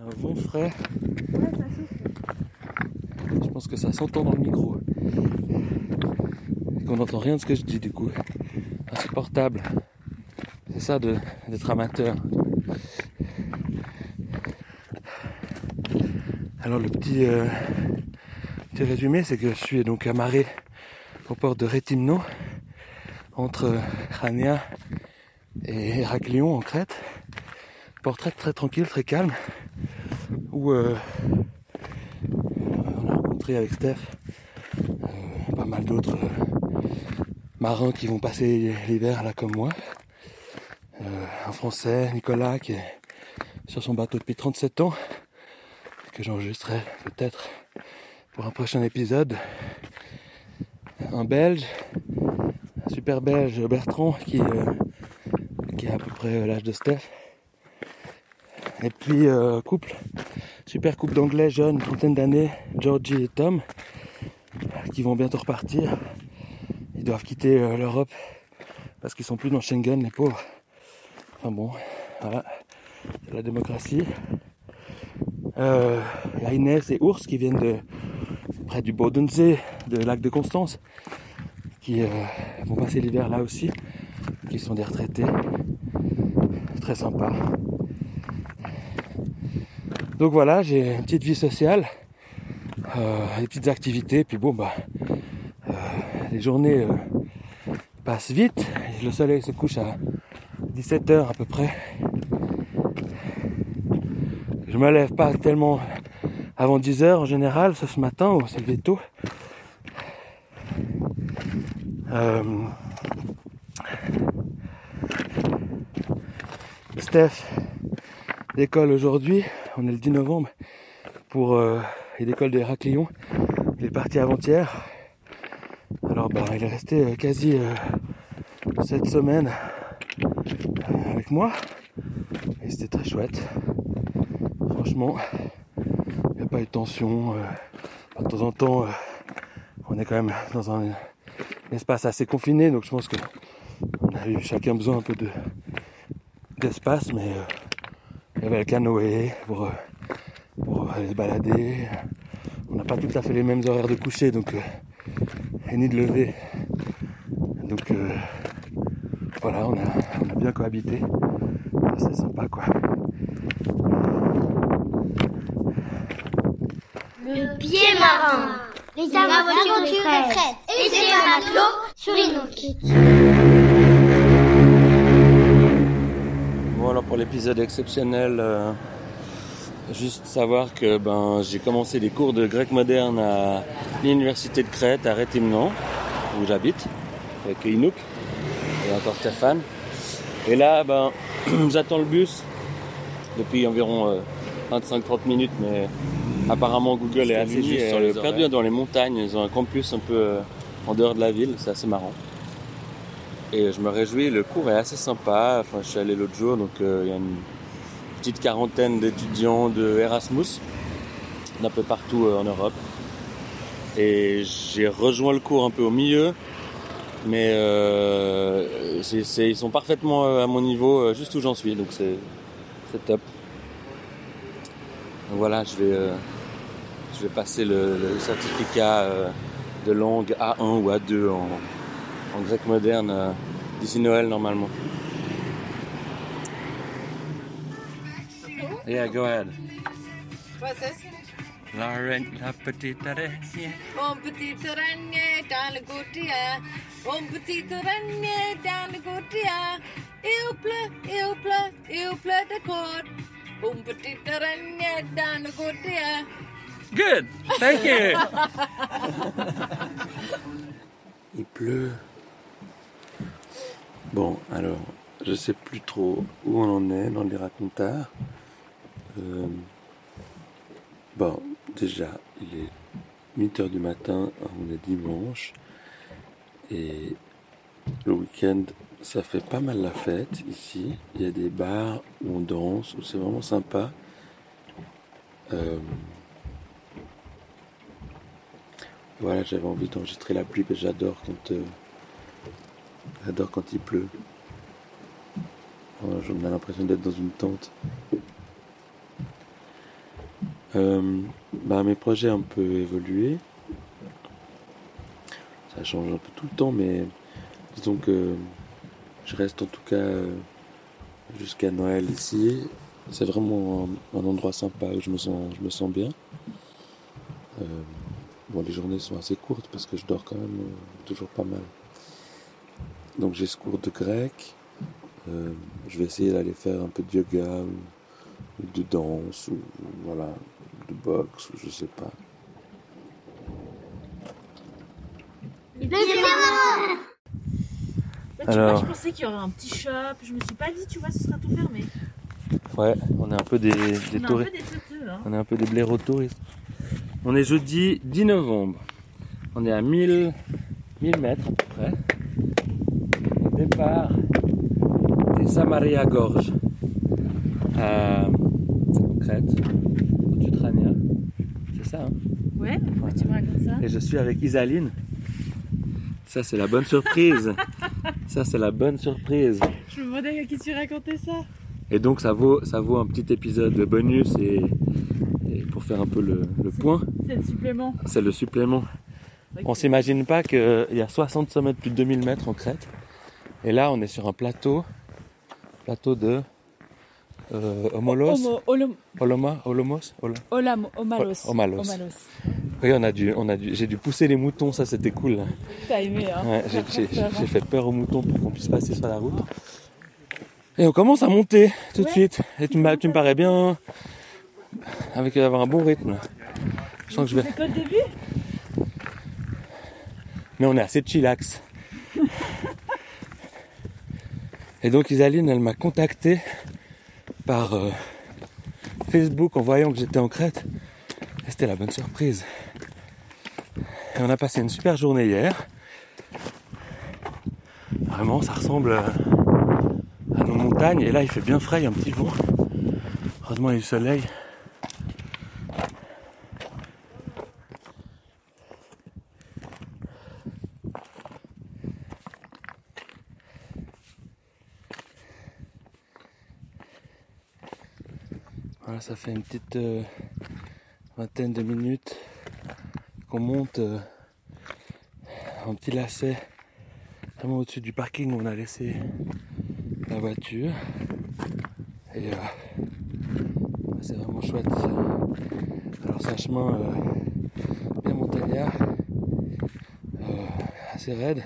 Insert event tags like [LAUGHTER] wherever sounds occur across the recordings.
Un vent frais. Je pense que ça s'entend dans le micro. Et qu'on n'entend rien de ce que je dis du coup. Insupportable. C'est ça d'être amateur. Alors le petit, euh, petit résumé, c'est que je suis donc amarré au port de Rétimno, entre Chania et Héraclion en Crète. Très très tranquille, très calme, où euh, on a rencontré avec Steph euh, pas mal d'autres euh, marins qui vont passer l'hiver là comme moi. Un Français, Nicolas, qui est sur son bateau depuis 37 ans, que j'enregistrerai peut-être pour un prochain épisode. Un Belge, un super Belge, Bertrand, qui, euh, qui à peu près l'âge de Steph. Et puis euh, couple, super couple d'anglais jeunes, une trentaine d'années, Georgie et Tom, qui vont bientôt repartir. Ils doivent quitter euh, l'Europe parce qu'ils sont plus dans Schengen, les pauvres. Enfin bon, voilà, la démocratie. Euh, y a Inès et Ours qui viennent de près du Bodensee, de lac de Constance, qui euh, vont passer l'hiver là aussi, qui sont des retraités. Très sympa. Donc voilà, j'ai une petite vie sociale, euh, des petites activités, puis bon bah euh, les journées euh, passent vite, le soleil se couche à 17h à peu près. Je me lève pas tellement avant 10h en général, sauf ce matin où on s'est levé tôt. Euh, Steph l'école aujourd'hui, on est le 10 novembre, pour euh, l'école de Héraclion. Il est parti avant-hier. Alors bah, il est resté euh, quasi euh, cette semaine euh, avec moi. Et c'était très chouette. Franchement, il n'y a pas eu de tension. euh, de temps en temps, euh, on est quand même dans un, espace assez confiné, donc je pense que on a eu chacun besoin un peu de d'espace, euh, il y avait le canoë pour, euh, pour aller se balader. On n'a pas tout à fait les mêmes horaires de coucher, donc euh, et ni de lever. Donc euh, voilà, on a, on a bien cohabité. C'est sympa quoi. Le pied marin. Les aventures de Fred. Et ses matelots sur Inuk. Alors pour l'épisode exceptionnel, euh, juste savoir que ben j'ai commencé des cours de grec moderne à l'université de Crète à Rétimnon, où j'habite, avec Inouk et encore Stéphane. Et là ben [CLEARS THROAT] j'attends le bus depuis environ euh, 25-30 minutes, mais apparemment Google est assez juste perdu dans les montagnes, ils ont un campus un peu euh, en dehors de la ville, c'est assez marrant. Et je me réjouis, le cours est assez sympa. Enfin, je suis allé l'autre jour, donc euh, il y a une petite quarantaine d'étudiants de Erasmus d'un peu partout euh, en Europe. Et j'ai rejoint le cours un peu au milieu, mais euh, ils sont parfaitement à mon niveau, juste où j'en suis, donc c'est top. Voilà, je vais, je vais passer le, le certificat de langue A1 ou A2 en, en grec moderne euh, d'ici Noël normalement. Yeah, go ahead. What's this? Lauren, la petite araignée. Mon petit araignée dans le gouttière. Mon petit araignée dans le gouttière. Il pleut, il pleut, il pleut de côte. Mon petit araignée dans le gouttière. Good, thank you. [LAUGHS] Il pleut. Bon, alors, je sais plus trop où on en est dans les racontards. Euh, bon, déjà, il est 8h du matin, on est dimanche. Et le week-end, ça fait pas mal la fête ici. Il y a des bars où on danse, où c'est vraiment sympa. Euh, voilà, j'avais envie d'enregistrer la pluie que j'adore quand, euh, j'adore quand il pleut. Oh, J'en ai l'impression d'être dans une tente. Euh, bah, mes projets ont un peu évolué. Ça change un peu tout le temps, mais disons que je reste en tout cas euh, jusqu'à Noël ici. C'est vraiment un, endroit sympa où je me sens, je me sens bien. Euh, bon, les journées sont assez courtes parce que je dors quand même toujours pas mal. Donc j'ai ce cours de grec. Euh, je vais essayer d'aller faire un peu de yoga ou, ou de danse ou, ou voilà, de boxe ou je sais pas. Alors. vois, je pensais qu'il y aurait un petit shop. Je me suis pas dit, tu vois, ce sera tout fermé. Ouais, on est un peu des, des On a un touristes. peu des teuteux, hein. On est un peu des blaireaux touristes. On est jeudi 10 novembre. On est à 1000, 1000 mètres à peu près. Départ des Samaria Gorge à Crète, au Tutrania. C'est ça, hein? Ouais, pourquoi tu me racontes ça? Et je suis avec Isaline. Ça, c'est la bonne surprise. ça, c'est la bonne surprise. Je me demandais à qui tu racontais ça. Et donc ça vaut, ça vaut un petit épisode de bonus et, et pour faire un peu le, le point, C'est le supplément. c'est le supplément. On s'imagine pas qu'il y a 60 sommets de plus de 2000 mètres en Crète. Et là on est sur un plateau, plateau de euh, Homolos, Homo- olom- Oloma, Olomos, Ola- Olam, Omalos. O- Omalos. Oui, on a dû, on a dû, j'ai dû pousser les moutons, ça c'était cool. T'as aimé, hein Ouais, j'ai, fait peur aux moutons pour qu'on puisse passer sur la route. Et on commence à monter tout de suite. Et tu me, tu me parais bien avec avoir un bon rythme. là. Je sens que je vais. C'est le début? Mais on est assez chillax. Et donc Isaline, elle m'a contacté par euh, Facebook en voyant que j'étais en Crète. Et c'était la bonne surprise. Et on a passé une super journée hier. Vraiment, ça ressemble euh, à nos montagnes. Et là, il fait bien frais, il y a un petit vent. Heureusement, il y a du soleil. Ça fait une petite euh, vingtaine de minutes qu'on monte euh, en petit lacet vraiment au-dessus du parking où on a laissé la voiture. Et euh, c'est vraiment chouette. Alors c'est un chemin bien montagnard, assez raide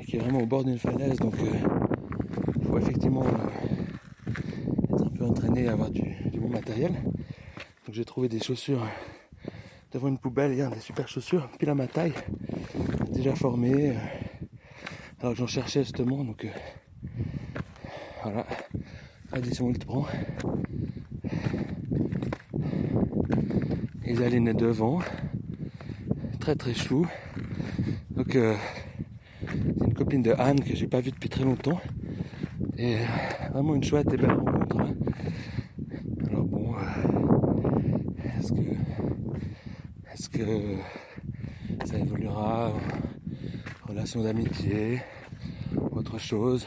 et qui est vraiment au bord d'une falaise. Donc il faut effectivement un peu entraîné et avoir du, bon matériel. Donc j'ai trouvé des chaussures devant une poubelle, a des super chaussures, pile à ma taille, déjà formées. euh, alors que j'en cherchais justement, donc euh, voilà, addition il te prend. Isaline est devant, très très chou. Donc euh, c'est une copine de Anne que j'ai pas vue depuis très longtemps. Et euh, vraiment une chouette et belle rencontre. hein. Alors bon, euh, est-ce que est-ce que ça évoluera en relation d'amitié, autre chose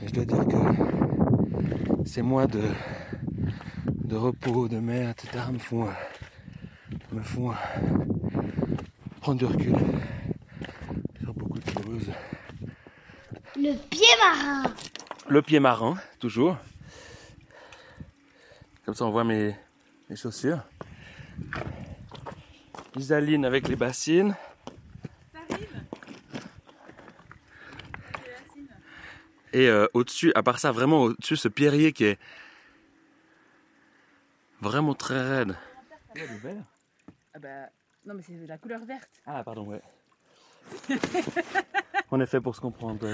Mais je dois dire que ces mois de de repos, de mer, etc. me font me font prendre du recul sur beaucoup de choses. Le pied marin Le pied marin, toujours. Comme ça, on voit mes, mes chaussures. Isaline avec les bassines. Et euh, au-dessus, à part ça, vraiment au-dessus, ce pierrier qui est vraiment très raide. Ah bah, non mais c'est la couleur verte. Ah, pardon, ouais. [LAUGHS] On est fait pour se comprendre.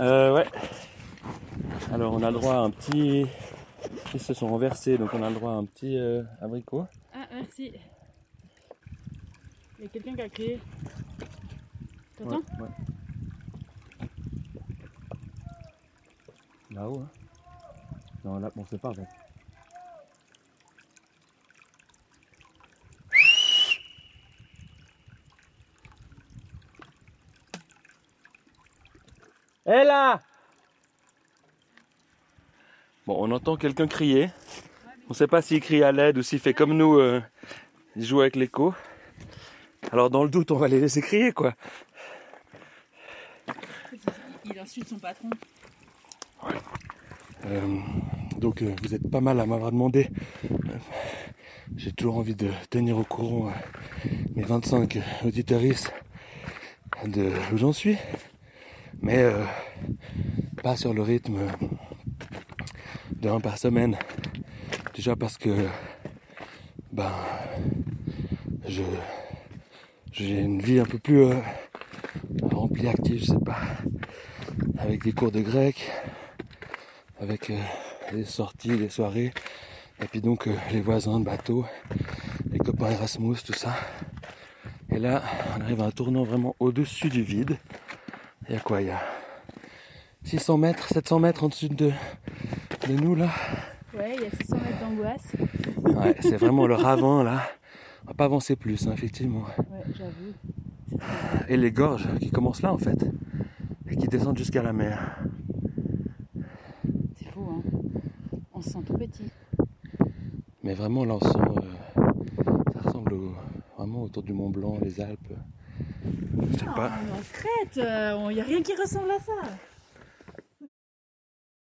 Euh, ouais. Alors, on a le droit à un petit. Ils se sont renversés, donc on a le droit à un petit euh, abricot. Merci. Il y a quelqu'un qui a crié. T'entends? Ouais, ouais. Là-haut, hein Non, là, bon, c'est pas vrai. Hé là Bon, on entend quelqu'un crier. On sait pas s'il crie à l'aide ou s'il fait comme nous, euh, il joue avec l'écho. Alors dans le doute, on va les laisser crier quoi. Il insulte son patron. Euh, donc euh, vous êtes pas mal à m'avoir demandé. J'ai toujours envie de tenir au courant mes 25 auditeuristes de où j'en suis. Mais pas sur le rythme de un par semaine. Déjà parce que ben j'ai une vie un peu plus euh, remplie, active, je sais pas. Avec des cours de grec, avec euh, les sorties, les soirées, et puis donc euh, les voisins de bateau, les copains Erasmus, tout ça. Et là, on arrive à un tournant vraiment au-dessus du vide. Il y a quoi Il y a 600 mètres, 700 mètres en dessous de, de nous là. 600 mètres d'angoisse. Ouais, c'est vraiment le ravin là. On va pas avancer plus, hein, effectivement. Ouais, j'avoue. Et les gorges qui commencent là en fait, et qui descendent jusqu'à la mer. C'est fou, hein. On se sent tout petit. Mais vraiment, là, on sent, euh, ça ressemble au- vraiment autour du Mont Blanc, les Alpes. Je sais pas. En Crète, il n'y a rien qui ressemble à ça.